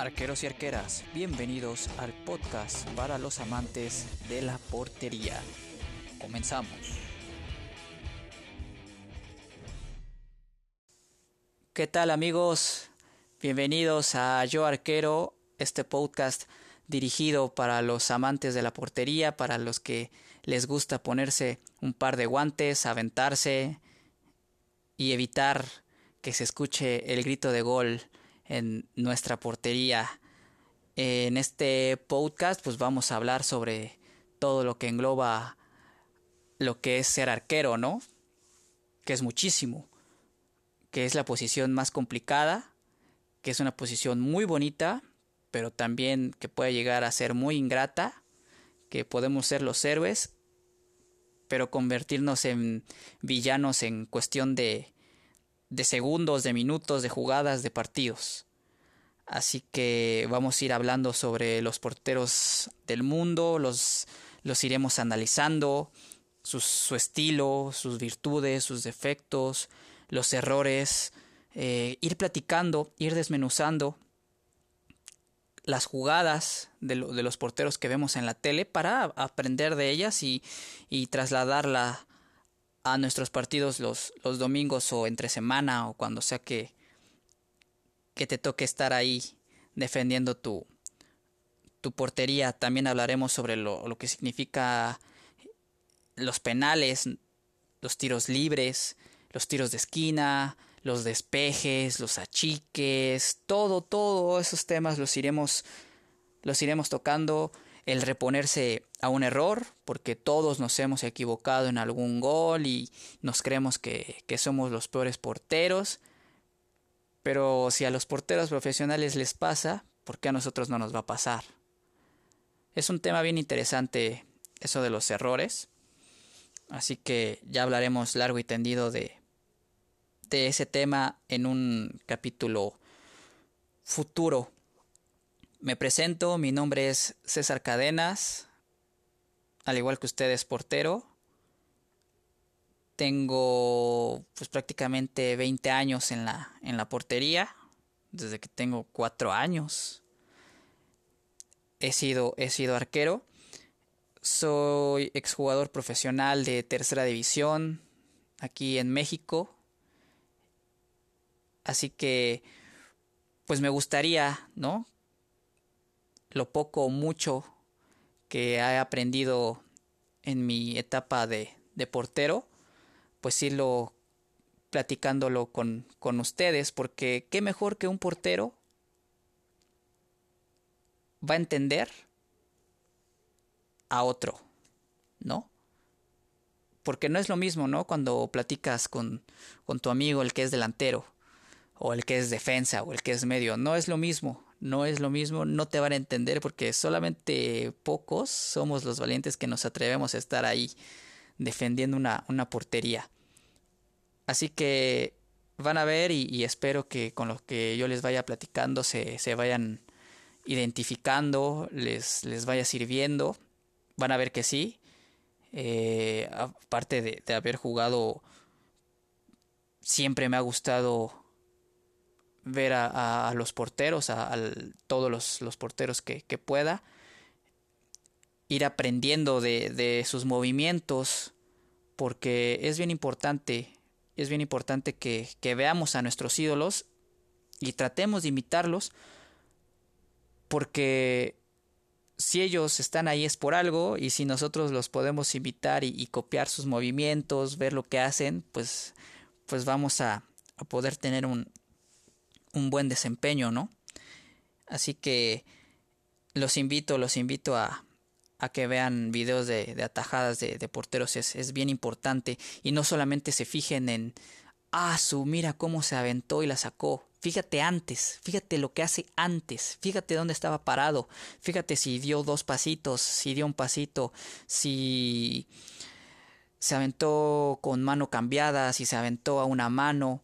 Arqueros y arqueras, bienvenidos al podcast para los amantes de la portería. Comenzamos. ¿Qué tal amigos? Bienvenidos a Yo Arquero, este podcast dirigido para los amantes de la portería, para los que les gusta ponerse un par de guantes, aventarse y evitar que se escuche el grito de gol en nuestra portería. En este podcast pues vamos a hablar sobre todo lo que engloba lo que es ser arquero, ¿no? Que es muchísimo, que es la posición más complicada, que es una posición muy bonita, pero también que puede llegar a ser muy ingrata, que podemos ser los héroes, pero convertirnos en villanos en cuestión de de segundos, de minutos, de jugadas, de partidos. Así que vamos a ir hablando sobre los porteros del mundo, los, los iremos analizando, su estilo, sus virtudes, sus defectos, los errores, eh, ir platicando, ir desmenuzando las jugadas de, de, los porteros que vemos en la tele para aprender de ellas y, y trasladarla a nuestros partidos los, los domingos o entre semana o cuando sea que, que te toque estar ahí defendiendo tu, tu portería. También hablaremos sobre lo, lo que significa los penales, los tiros libres, los tiros de esquina, los despejes, los achiques, todo, todos esos temas los iremos, los iremos tocando el reponerse a un error, porque todos nos hemos equivocado en algún gol y nos creemos que, que, somos los peores porteros. Pero si a los porteros profesionales les pasa, ¿por qué a nosotros no nos va a pasar? Es un tema bien interesante eso de los errores. Así que ya hablaremos largo y tendido de, de ese tema en un capítulo futuro me presento, mi nombre es César Cadenas, al igual que ustedes portero. Tengo pues prácticamente 20 años en la, en la portería, desde que tengo 4 años. He sido, he sido arquero. Soy exjugador profesional de tercera división aquí en México. Así que pues me gustaría, ¿no? Lo poco o mucho que he aprendido en mi etapa de, de portero, pues irlo platicándolo con, con ustedes, porque qué mejor que un portero va a entender a otro, ¿no? Porque no es lo mismo, ¿no? Cuando platicas con, con tu amigo, el que es delantero, o el que es defensa, o el que es medio, no es lo mismo no es lo mismo, no te van a entender porque solamente pocos somos los valientes que nos atrevemos a estar ahí defendiendo una, una portería. Así que van a ver y, espero que con lo que yo les vaya platicando se, se vayan identificando, les, les, vaya sirviendo. Van a ver que sí. Eh, aparte de, de haber jugado, siempre me ha gustado ver a, los porteros, a, todos los, porteros que, pueda, ir aprendiendo de, sus movimientos, porque es bien importante, es bien importante que, veamos a nuestros ídolos y tratemos de imitarlos, porque si ellos están ahí es por algo y si nosotros los podemos imitar y, copiar sus movimientos, ver lo que hacen, pues, pues vamos a poder tener un, un buen desempeño, ¿no? Así que los invito, los invito a, a que vean videos de, de atajadas de, porteros, es, es, bien importante. Y no solamente se fijen en, ah, su, mira cómo se aventó y la sacó. Fíjate antes, fíjate lo que hace antes, fíjate dónde estaba parado, fíjate si dio dos pasitos, si dio un pasito, si se aventó con mano cambiada, si se aventó a una mano,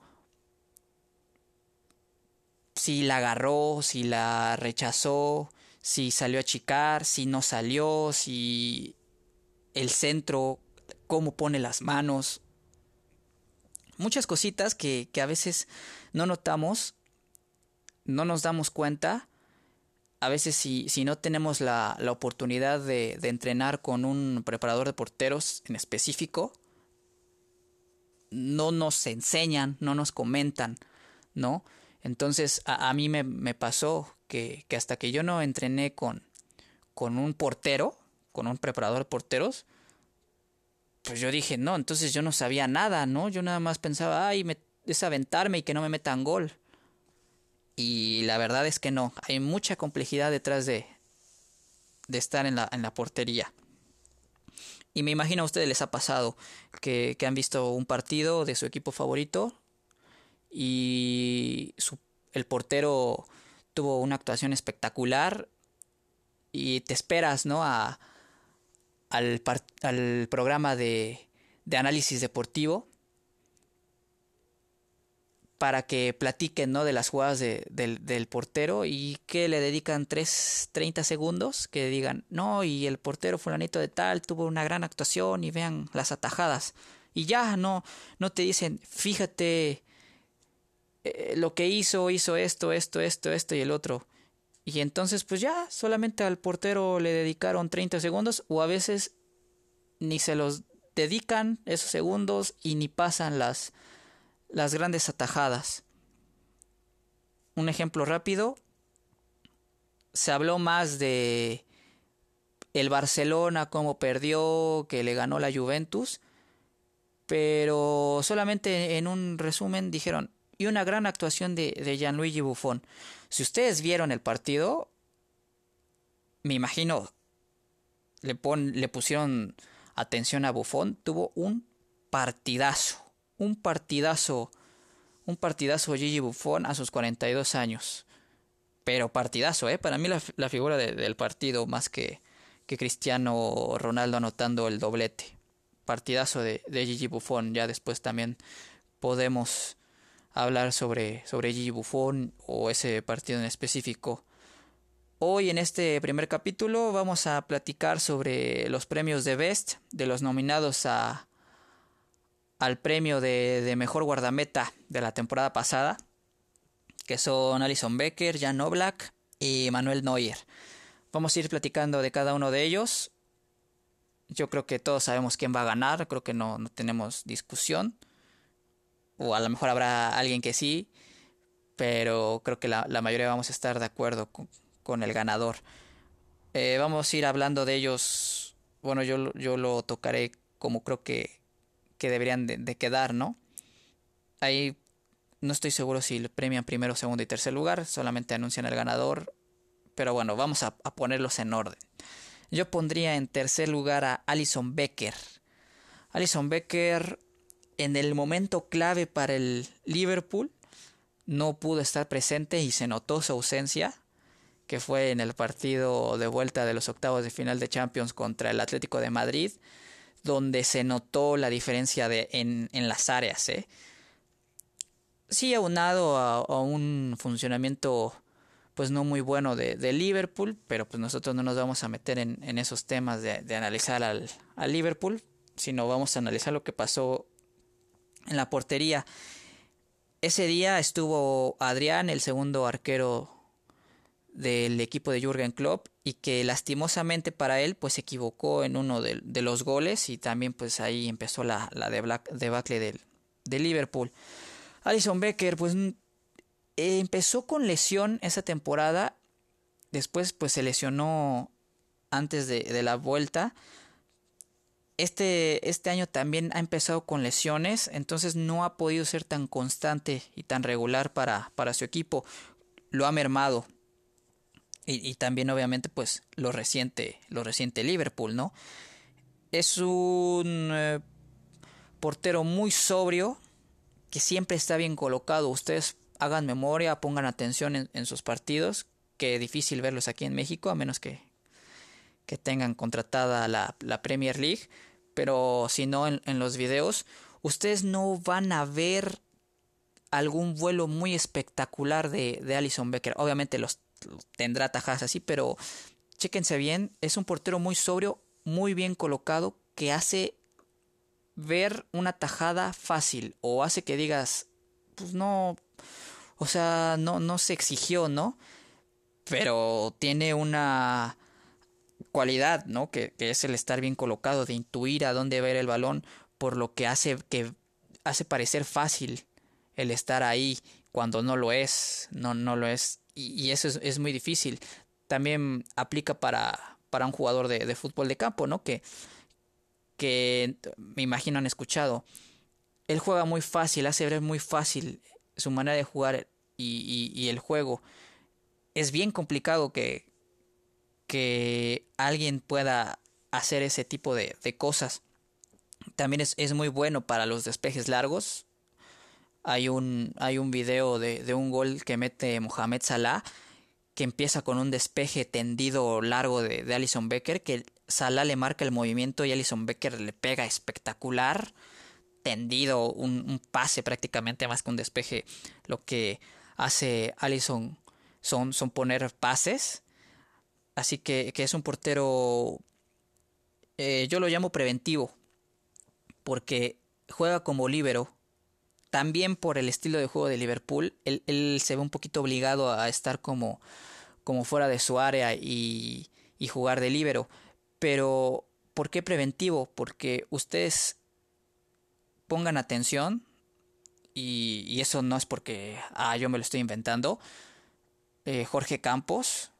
si la agarró, si la rechazó, si salió a chicar, si no salió, si el centro, cómo pone las manos. Muchas cositas que, que a veces no notamos, no nos damos cuenta a veces si, si no tenemos la, la oportunidad de, de, entrenar con un preparador de porteros en específico, no nos enseñan, no nos comentan, ¿no? Entonces a, mí me, pasó que, que, hasta que yo no entrené con, con un portero, con un preparador de porteros, pues yo dije, no, entonces yo no sabía nada, ¿no? Yo nada más pensaba, ay, me, es aventarme y que no me metan gol. Y la verdad es que no, hay mucha complejidad detrás de, de estar en la, en la portería. Y me imagino a ustedes les ha pasado que, que han visto un partido de su equipo favorito y el portero tuvo una actuación espectacular y te esperas, ¿no? A, al, programa de, análisis deportivo para que platiquen ¿no? de las jugadas de, del, del, portero y que le dedican 3, 30 segundos, que digan, no, y el portero fulanito de tal tuvo una gran actuación y vean las atajadas. Y ya no, no te dicen, fíjate eh, lo que hizo, hizo esto, esto, esto, esto y el otro. Y entonces pues ya solamente al portero le dedicaron 30 segundos o a veces ni se los dedican esos segundos y ni pasan las las grandes atajadas. Un ejemplo rápido, se habló más de el Barcelona, cómo perdió, que le ganó la Juventus, pero solamente en un resumen dijeron, y una gran actuación de, de Gianluigi Buffon. Si ustedes vieron el partido, me imagino, le, pon, le pusieron atención a Buffon, tuvo un partidazo un partidazo, un partidazo Gigi Buffon a sus 42 años. Pero partidazo, ¿eh? Para mí la, la figura de, del partido más que, que Cristiano Ronaldo anotando el doblete. Partidazo de, de Gigi Buffon. Ya después también podemos hablar sobre, sobre Gigi Buffon o ese partido en específico. Hoy en este primer capítulo vamos a platicar sobre los premios de Best de los nominados a, al premio de, de, mejor guardameta de la temporada pasada, que son Alison Becker, Jan Oblak y Manuel Neuer. Vamos a ir platicando de cada uno de ellos. Yo creo que todos sabemos quién va a ganar, creo que no, no tenemos discusión. O a lo mejor habrá alguien que sí, pero creo que la, la mayoría vamos a estar de acuerdo con, con el ganador. Eh, vamos a ir hablando de ellos. Bueno, yo, yo lo tocaré como creo que que deberían de, quedar, ¿no? Ahí no estoy seguro si premian primero, segundo y tercer lugar, solamente anuncian el ganador, pero bueno, vamos a, a ponerlos en orden. Yo pondría en tercer lugar a Alison Becker. Alison Becker en el momento clave para el Liverpool no pudo estar presente y se notó su ausencia, que fue en el partido de vuelta de los octavos de final de Champions contra el Atlético de Madrid donde se notó la diferencia en, en las áreas. ¿eh? Sí, aunado a, a, un funcionamiento pues no muy bueno de, de, Liverpool, pero pues nosotros no nos vamos a meter en, en esos temas de, de analizar al, al, Liverpool, sino vamos a analizar lo que pasó en la portería. Ese día estuvo Adrián, el segundo arquero del equipo de Jürgen Klopp y que lastimosamente para él pues se equivocó en uno de, los goles y también pues ahí empezó la, la debacle de Liverpool. Alison Becker pues empezó con lesión esa temporada, después pues se lesionó antes de la vuelta. Este, este año también ha empezado con lesiones, entonces no ha podido ser tan constante y tan regular para, para su equipo. Lo ha mermado y, y, también obviamente pues lo reciente, lo reciente Liverpool, ¿no? Es un eh, portero muy sobrio, que siempre está bien colocado. Ustedes hagan memoria, pongan atención en, en sus partidos, que difícil verlos aquí en México, a menos que, que tengan contratada la, la, Premier League, pero si no en, en los videos, ustedes no van a ver algún vuelo muy espectacular de, de Alison Becker. Obviamente los tendrá tajadas así, pero chéquense bien, es un portero muy sobrio, muy bien colocado, que hace ver una tajada fácil o hace que digas, pues no, o sea, no, no se exigió, ¿no? pero tiene una cualidad, ¿no? Que, es el estar bien colocado, de intuir a dónde ver el balón, por lo que hace que hace parecer fácil el estar ahí cuando no lo es, no, no lo es, y, eso es, muy difícil. También aplica para, para un jugador de, fútbol de campo, ¿no? Que, que me imagino han escuchado. Él juega muy fácil, hace ver muy fácil su manera de jugar y el juego. Es bien complicado que, que alguien pueda hacer ese tipo de, de cosas. También es, es, muy bueno para los despejes largos. Hay un, hay un video de, de, un gol que mete Mohamed Salah que empieza con un despeje tendido largo de, de Alison Becker que Salah le marca el movimiento y Alison Becker le pega espectacular tendido un, pase prácticamente más que un despeje lo que hace Alison son, son poner pases Así que, que es un portero, eh, yo lo llamo preventivo, porque juega como líbero. También por el estilo de juego de Liverpool, él, se ve un poquito obligado a estar como, como fuera de su área y, y jugar de líbero. Pero, ¿por qué preventivo? Porque ustedes pongan atención, y, y eso no es porque ah, yo me lo estoy inventando. Eh, Jorge Campos,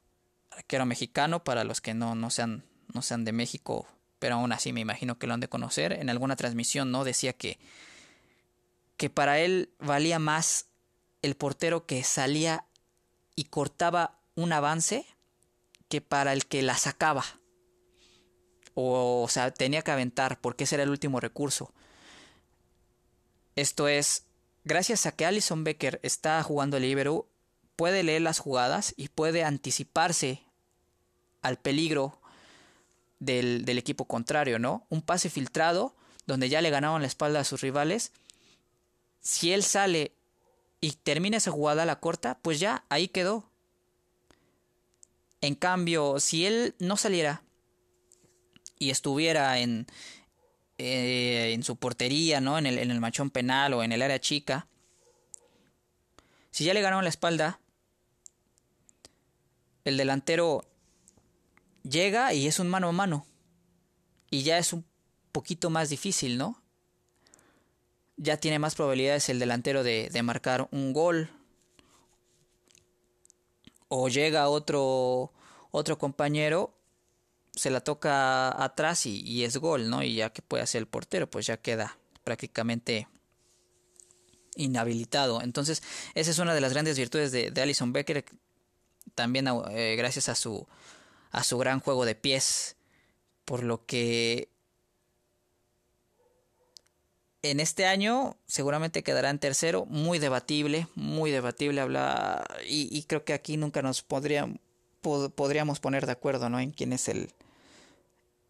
arquero mexicano, para los que no, no, sean, no sean de México, pero aún así me imagino que lo han de conocer. En alguna transmisión, ¿no? Decía que, que para él valía más el portero que salía y cortaba un avance que para el que la sacaba. O, sea, tenía que aventar porque ese era el último recurso. Esto es, gracias a que Alison Becker está jugando el libero, puede leer las jugadas y puede anticiparse al peligro del, equipo contrario, ¿no? Un pase filtrado donde ya le ganaron la espalda a sus rivales. Si él sale y termina esa jugada la corta, pues ya ahí quedó. En cambio, si él no saliera y estuviera en, eh, en su portería, ¿no? En el, en el machón penal o en el área chica, si ya le ganaron la espalda, el delantero llega y es un mano a mano. Y ya es un poquito más difícil, ¿no? Ya tiene más probabilidades el delantero de, de marcar un gol. O llega otro, otro compañero, se la toca atrás y, y, es gol, ¿no? Y ya que puede hacer el portero, pues ya queda prácticamente inhabilitado. Entonces, esa es una de las grandes virtudes de, de Alison Becker, también eh, gracias a su, a su gran juego de pies, por lo que en este año seguramente quedará en tercero, muy debatible, muy debatible habla y, creo que aquí nunca nos podría, pod, podríamos poner de acuerdo, ¿no? En quién es el,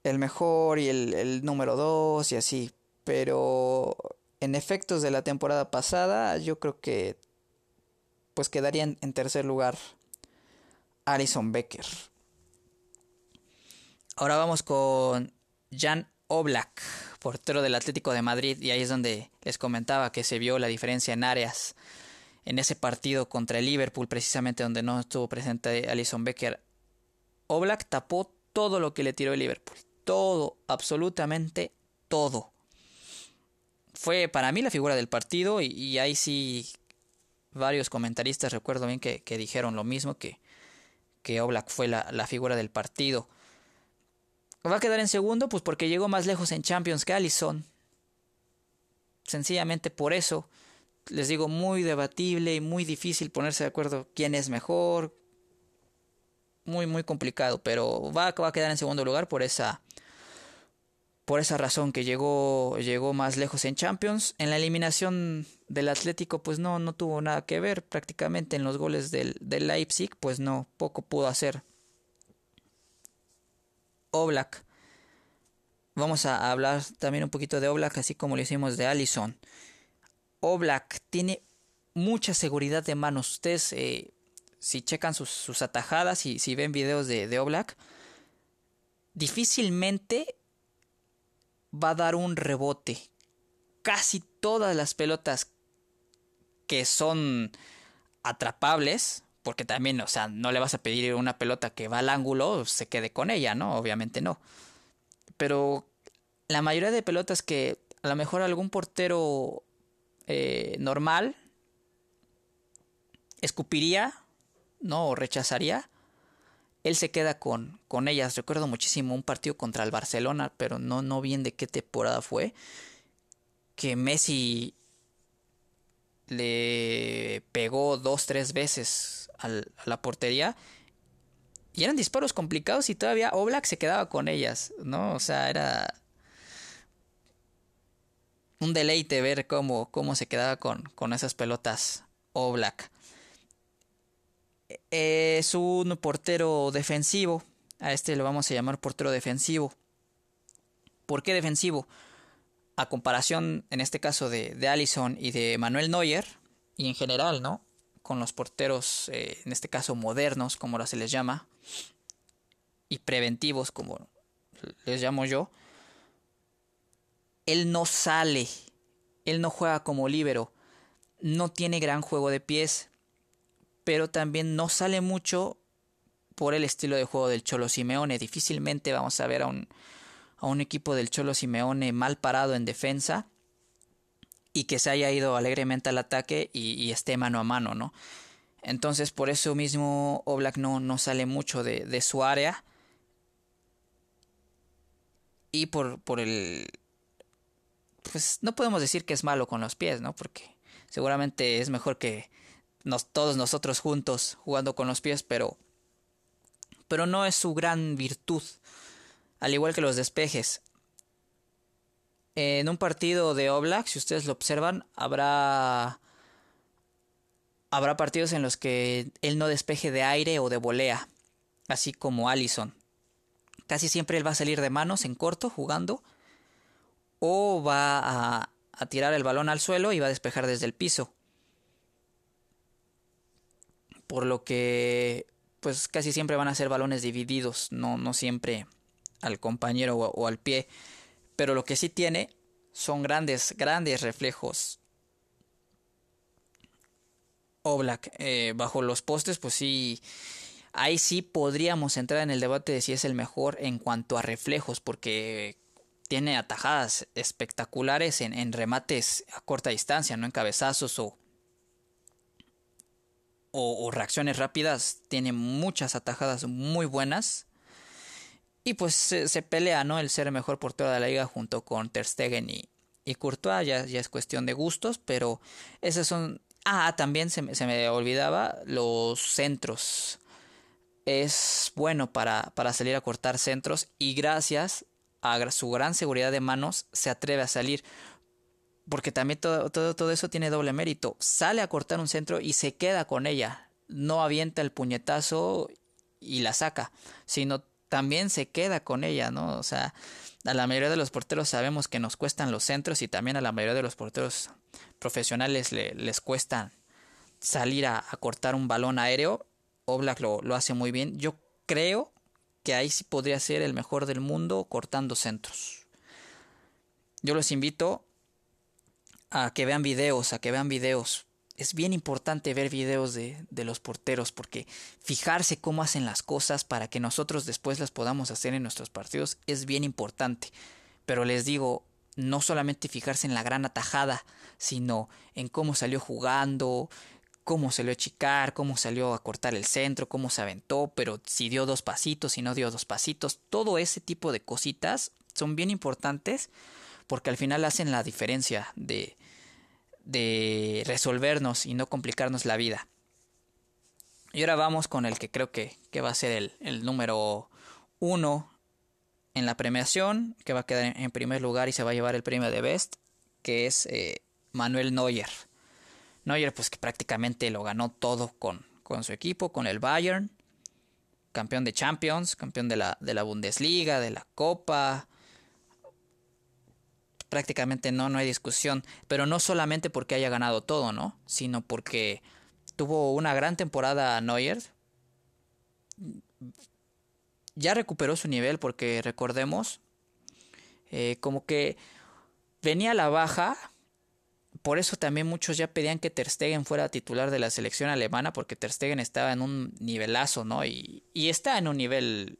el mejor y el, número dos y así, pero en efectos de la temporada pasada yo creo que pues quedarían en tercer lugar Alison Becker. Ahora vamos con Jan Oblak, portero del Atlético de Madrid, y ahí es donde les comentaba que se vio la diferencia en áreas en ese partido contra el Liverpool, precisamente donde no estuvo presente Alison Becker. Oblak tapó todo lo que le tiró el Liverpool, todo, absolutamente todo. Fue para mí la figura del partido y, ahí sí varios comentaristas recuerdo bien que, dijeron lo mismo, que que Oblak fue la, figura del partido. Va a quedar en segundo, pues porque llegó más lejos en Champions que Allison. Sencillamente por eso. Les digo, muy debatible y muy difícil ponerse de acuerdo quién es mejor. Muy, muy complicado. Pero va, va a quedar en segundo lugar por esa. Por esa razón que llegó, llegó más lejos en Champions. En la eliminación del Atlético pues no, no tuvo nada que ver prácticamente en los goles del, del Leipzig pues no, poco pudo hacer. Oblak. Vamos a hablar también un poquito de Oblak así como lo hicimos de Allison. Oblak tiene mucha seguridad de manos. Ustedes eh, si checan sus, sus, atajadas y si ven videos de, de difícilmente va a dar un rebote. Casi todas las pelotas que son atrapables, porque también, o sea, no le vas a pedir una pelota que va al ángulo, se quede con ella, ¿no? Obviamente no. Pero la mayoría de pelotas que a lo mejor algún portero eh, normal escupiría, ¿no? O rechazaría, él se queda con, con ellas. Recuerdo muchísimo un partido contra el Barcelona, pero no, no bien de qué temporada fue, que Messi le pegó dos, tres veces a la portería. Y eran disparos complicados y todavía Oblak se quedaba con ellas, ¿no? O sea, era un deleite ver cómo, cómo se quedaba con, con esas pelotas Oblak. Es un portero defensivo. A este lo vamos a llamar portero defensivo. ¿Por qué defensivo? A comparación, en este caso, de, de Allison y de Manuel Neuer, y en general, ¿no? Con los porteros, eh, en este caso modernos, como ahora se les llama, y preventivos, como les llamo yo, él no sale, él no juega como líbero, no tiene gran juego de pies, pero también no sale mucho por el estilo de juego del Cholo Simeone. Difícilmente vamos a ver a un, a un equipo del Cholo Simeone mal parado en defensa y que se haya ido alegremente al ataque y, esté mano a mano, ¿no? Entonces por eso mismo Oblak no, no sale mucho de, su área. Y por, por el... Pues no podemos decir que es malo con los pies, ¿no? Porque seguramente es mejor que nos, todos nosotros juntos jugando con los pies, pero... Pero no es su gran virtud. Al igual que los despejes en un partido de Oblak, si ustedes lo observan, habrá habrá partidos en los que él no despeje de aire o de volea, así como Allison. Casi siempre él va a salir de manos en corto jugando o va a, tirar el balón al suelo y va a despejar desde el piso. Por lo que pues casi siempre van a ser balones divididos, no, no siempre al compañero o al pie. Pero lo que sí tiene son grandes, grandes reflejos. Oblak eh, bajo los postes, pues sí, ahí sí podríamos entrar en el debate de si es el mejor en cuanto a reflejos, porque tiene atajadas espectaculares en, en remates a corta distancia, no en cabezazos o, o, reacciones rápidas. Tiene muchas atajadas muy buenas. Y pues se, pelea, ¿no? El ser el mejor portero de la liga junto con Ter Stegen y, y Courtois. Ya, es cuestión de gustos, pero esos son... Ah, también se, se me olvidaba los centros. Es bueno para, para salir a cortar centros y gracias a su gran seguridad de manos se atreve a salir porque también todo, todo, todo, eso tiene doble mérito. Sale a cortar un centro y se queda con ella. No avienta el puñetazo y la saca, sino también se queda con ella, ¿no? O sea, a la mayoría de los porteros sabemos que nos cuestan los centros y también a la mayoría de los porteros profesionales les cuesta salir a, cortar un balón aéreo. Oblak lo, lo hace muy bien. Yo creo que ahí sí podría ser el mejor del mundo cortando centros. Yo los invito a que vean videos, a que vean videos es bien importante ver videos de, de, los porteros porque fijarse cómo hacen las cosas para que nosotros después las podamos hacer en nuestros partidos es bien importante. Pero les digo, no solamente fijarse en la gran atajada, sino en cómo salió jugando, cómo salió a chicar, cómo salió a cortar el centro, cómo se aventó, pero si dio dos pasitos, si no dio dos pasitos, todo ese tipo de cositas son bien importantes porque al final hacen la diferencia de, de resolvernos y no complicarnos la vida. Y ahora vamos con el que creo que, va a ser el, número uno en la premiación, que va a quedar en primer lugar y se va a llevar el premio de Best, que es eh, Manuel Neuer. Neuer pues que prácticamente lo ganó todo con, con su equipo, con el Bayern, campeón de Champions, campeón de la, de la Bundesliga, de la Copa, prácticamente no, no hay discusión. Pero no solamente porque haya ganado todo, ¿no? Sino porque tuvo una gran temporada Neuer. Ya recuperó su nivel porque recordemos, eh, como que venía a la baja, por eso también muchos ya pedían que Ter Stegen fuera titular de la selección alemana, porque Ter Stegen estaba en un nivelazo, ¿no? Y, y está en un nivel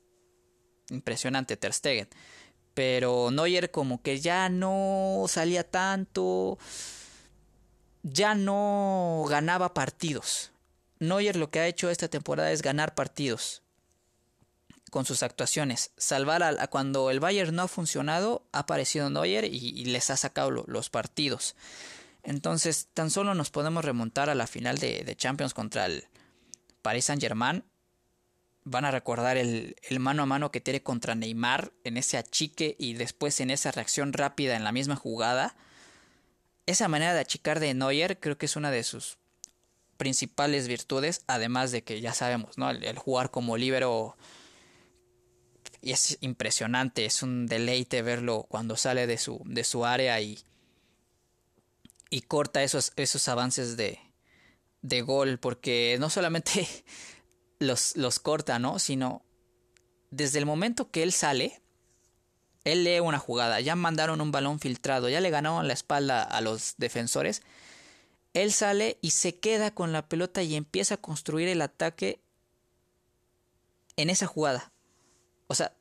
impresionante Ter Stegen. Pero Neuer como que ya no salía tanto, ya no ganaba partidos. Neuer lo que ha hecho esta temporada es ganar partidos con sus actuaciones. Salvar a, cuando el Bayern no ha funcionado, ha aparecido Neuer y, les ha sacado los partidos. Entonces, tan solo nos podemos remontar a la final de, Champions contra el Paris Saint Germain. Van a recordar el, mano a mano que tiene contra Neymar en ese achique y después en esa reacción rápida en la misma jugada. Esa manera de achicar de Neuer creo que es una de sus principales virtudes, además de que ya sabemos, ¿no? El, jugar como líbero es impresionante, es un deleite verlo cuando sale de su, de su área y, y corta esos, esos avances de, de gol, porque no solamente los, los corta, ¿no? Sino desde el momento que él sale, él lee una jugada, ya mandaron un balón filtrado, ya le ganaron la espalda a los defensores, él sale y se queda con la pelota y empieza a construir el ataque en esa jugada. O sea,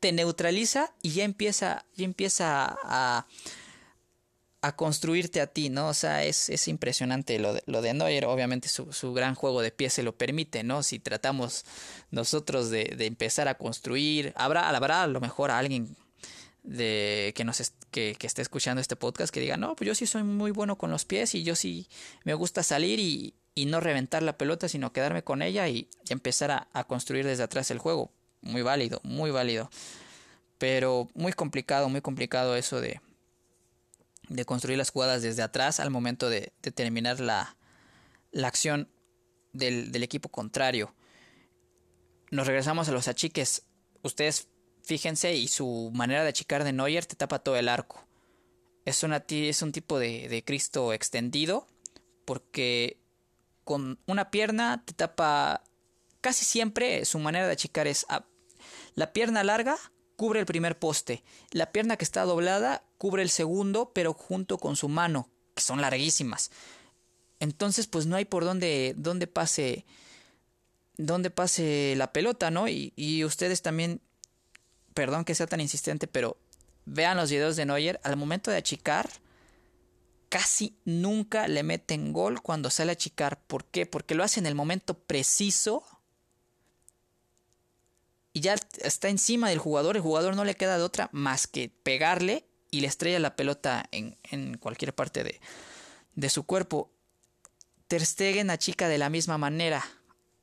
te neutraliza y ya empieza, ya empieza a, a construirte a ti, ¿no? O sea, es, es impresionante lo de, lo de Neuer. Obviamente su, su, gran juego de pie se lo permite, ¿no? Si tratamos nosotros de, de empezar a construir, habrá, habrá a lo mejor a alguien de que nos que, que, esté escuchando este podcast que diga, no, pues yo sí soy muy bueno con los pies y yo sí me gusta salir y, y no reventar la pelota, sino quedarme con ella y, empezar a, a construir desde atrás el juego. Muy válido, muy válido. Pero muy complicado, muy complicado eso de, de construir las jugadas desde atrás al momento de, terminar la, la acción del, del, equipo contrario. Nos regresamos a los achiques. Ustedes fíjense y su manera de achicar de Neuer te tapa todo el arco. Es, una, es un tipo de, de Cristo extendido porque con una pierna te tapa casi siempre su manera de achicar es la pierna larga cubre el primer poste. La pierna que está doblada cubre el segundo, pero junto con su mano, que son larguísimas. Entonces, pues no hay por dónde, dónde pase. dónde pase la pelota, ¿no? Y, y ustedes también. Perdón que sea tan insistente, pero vean los videos de Neuer. Al momento de achicar. Casi nunca le meten gol cuando sale a achicar. ¿Por qué? Porque lo hace en el momento preciso y ya está encima del jugador, el jugador no le queda de otra más que pegarle y le estrella la pelota en, en cualquier parte de, de, su cuerpo. Ter Stegen achica de la misma manera,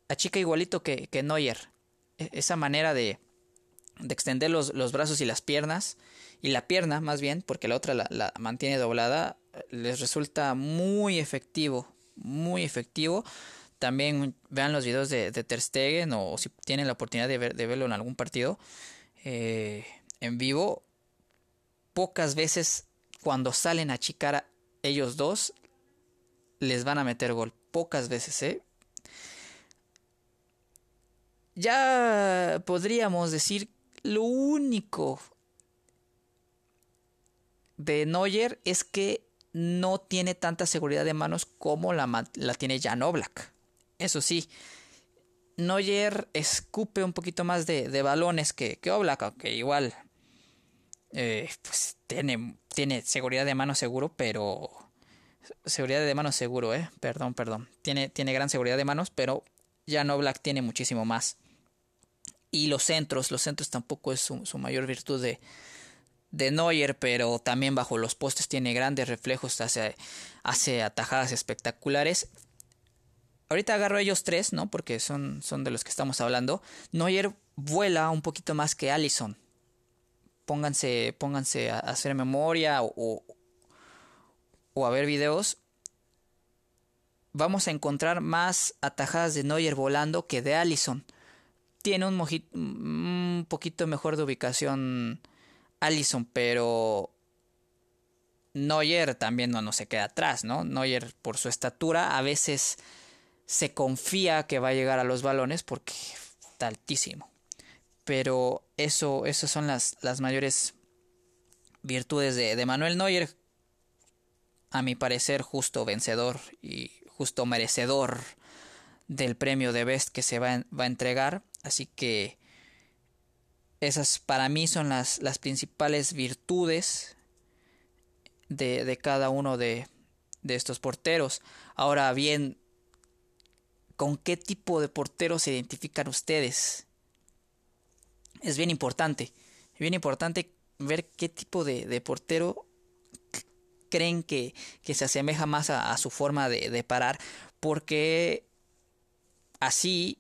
achica igualito que, que Neuer. E, esa manera de, de extender los, los, brazos y las piernas, y la pierna más bien, porque la otra la, la mantiene doblada, les resulta muy efectivo, muy efectivo también vean los videos de, de Ter Stegen o, si tienen la oportunidad de, ver, de verlo en algún partido eh, en vivo. Pocas veces cuando salen a chicar ellos dos les van a meter gol. Pocas veces, ¿eh? Ya podríamos decir lo único de Neuer es que no tiene tanta seguridad de manos como la, la tiene Jan Oblak. Eso sí, Neuer escupe un poquito más de, de balones que, que Oblak, aunque igual eh, pues tiene, tiene seguridad de mano seguro, pero seguridad de mano seguro, eh, perdón, perdón, tiene, tiene gran seguridad de manos, pero ya no Black tiene muchísimo más. Y los centros, los centros tampoco es su, su mayor virtud de, de Neuer, pero también bajo los postes tiene grandes reflejos, hace, hace atajadas espectaculares ahorita agarro ellos tres, ¿no? Porque son, son de los que estamos hablando. Neuer vuela un poquito más que Allison. Pónganse, pónganse a hacer memoria o, o a ver videos. Vamos a encontrar más atajadas de Neuer volando que de Allison. Tiene un, un poquito mejor de ubicación Allison, pero Neuer también no, no se queda atrás, ¿no? Neuer por su estatura a veces se confía que va a llegar a los balones porque está altísimo. Pero eso, esas son las, las mayores virtudes de, de, Manuel Neuer. a mi parecer, justo vencedor y justo merecedor del premio de Best que se va, va a entregar. Así que esas para mí son las, las principales virtudes de, de cada uno de, de estos porteros. Ahora bien, ¿con qué tipo de porteros se identifican ustedes? Es bien importante, es bien importante ver qué tipo de, portero creen que, que, se asemeja más a, a su forma de, de, parar, porque así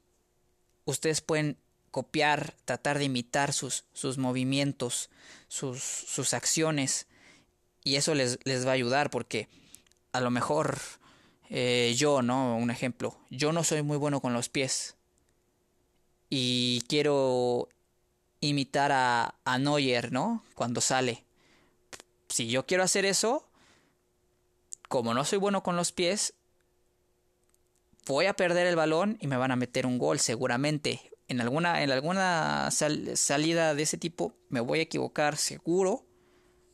ustedes pueden copiar, tratar de imitar sus, sus movimientos, sus, sus acciones, y eso les, les va a ayudar porque a lo mejor eh, yo, ¿no? Un ejemplo, yo no soy muy bueno con los pies y quiero imitar a, a Neuer, ¿no? Cuando sale. Si yo quiero hacer eso, como no soy bueno con los pies, voy a perder el balón y me van a meter un gol seguramente. En alguna, en alguna salida de ese tipo me voy a equivocar seguro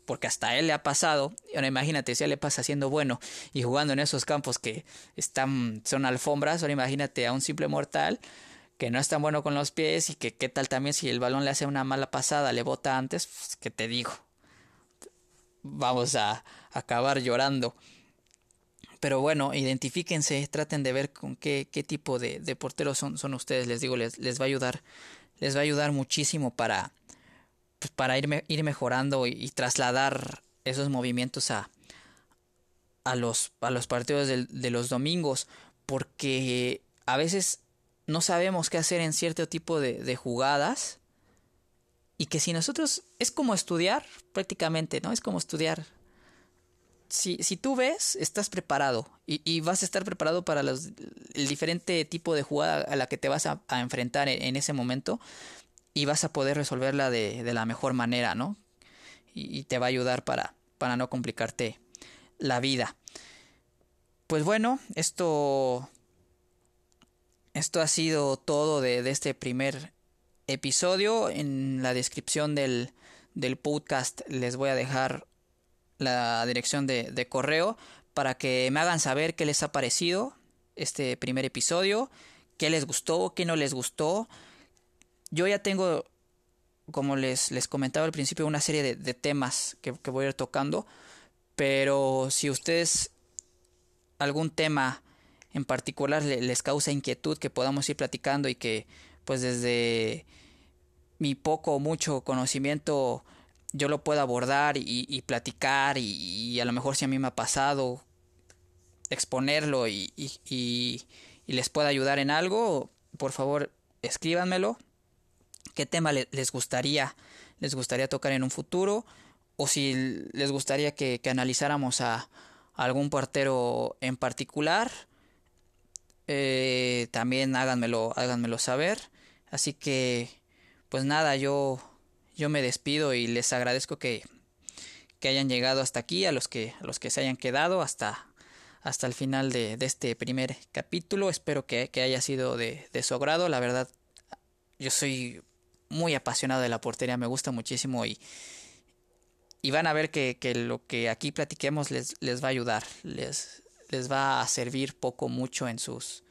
porque hasta él le ha pasado. Ahora imagínate si él le pasa siendo bueno y jugando en esos campos que están son alfombras. Ahora imagínate a un simple mortal que no es tan bueno con los pies y que qué tal también si el balón le hace una mala pasada, le bota antes, pues, ¿qué te digo? Vamos a acabar llorando. Pero bueno, identifíquense, traten de ver con qué, qué tipo de, de porteros son, son ustedes. Les digo, les, les va a ayudar, les va a ayudar muchísimo para, pues para ir, ir mejorando y, y, trasladar esos movimientos a, a, los, a los partidos de, de, los domingos, porque a veces no sabemos qué hacer en cierto tipo de, jugadas y que si nosotros es como estudiar prácticamente, ¿no? Es como estudiar. Si, si tú ves, estás preparado y, vas a estar preparado para los, el diferente tipo de jugada a la que te vas a, enfrentar en, en ese momento y vas a poder resolverla de, de la mejor manera, ¿no? Y, te va a ayudar para, para no complicarte la vida. Pues bueno, esto, esto ha sido todo de, de este primer episodio. En la descripción del, del, podcast les voy a dejar la dirección de, de correo para que me hagan saber qué les ha parecido este primer episodio, qué les gustó, qué no les gustó yo ya tengo, como les, les comentaba al principio, una serie de, temas que, voy a ir tocando. Pero si ustedes algún tema en particular les causa inquietud que podamos ir platicando y que pues desde mi poco o mucho conocimiento yo lo pueda abordar y, y platicar y, y, a lo mejor si a mí me ha pasado exponerlo y, y les pueda ayudar en algo, por favor escríbanmelo qué tema les gustaría, les gustaría tocar en un futuro o si les gustaría que, analizáramos a, algún portero en particular. Eh, también háganmelo, háganmelo saber. Así que, pues nada, yo, yo me despido y les agradezco que, que hayan llegado hasta aquí, a los que, a los que se hayan quedado hasta, hasta el final de, de este primer capítulo. Espero que, que haya sido de, de su agrado. La verdad, yo soy muy apasionado de la portería, me gusta muchísimo y, y van a ver que, que, lo que aquí platiquemos les, les va a ayudar, les, les va a servir poco mucho en sus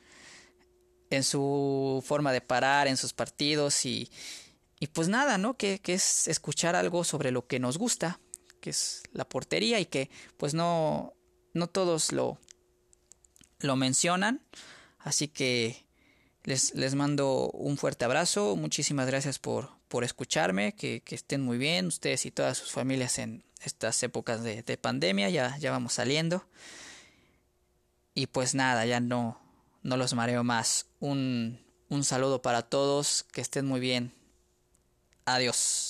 en su forma de parar, en sus partidos y, y pues nada, ¿no? Que, que es escuchar algo sobre lo que nos gusta, que es la portería y que pues no, no todos lo, lo mencionan, así que les, les mando un fuerte abrazo. Muchísimas gracias por, por escucharme. Que, que, estén muy bien ustedes y todas sus familias en estas épocas de, de pandemia. Ya, ya vamos saliendo. Y pues nada, ya no, no los mareo más. Un, un saludo para todos. Que estén muy bien. Adiós.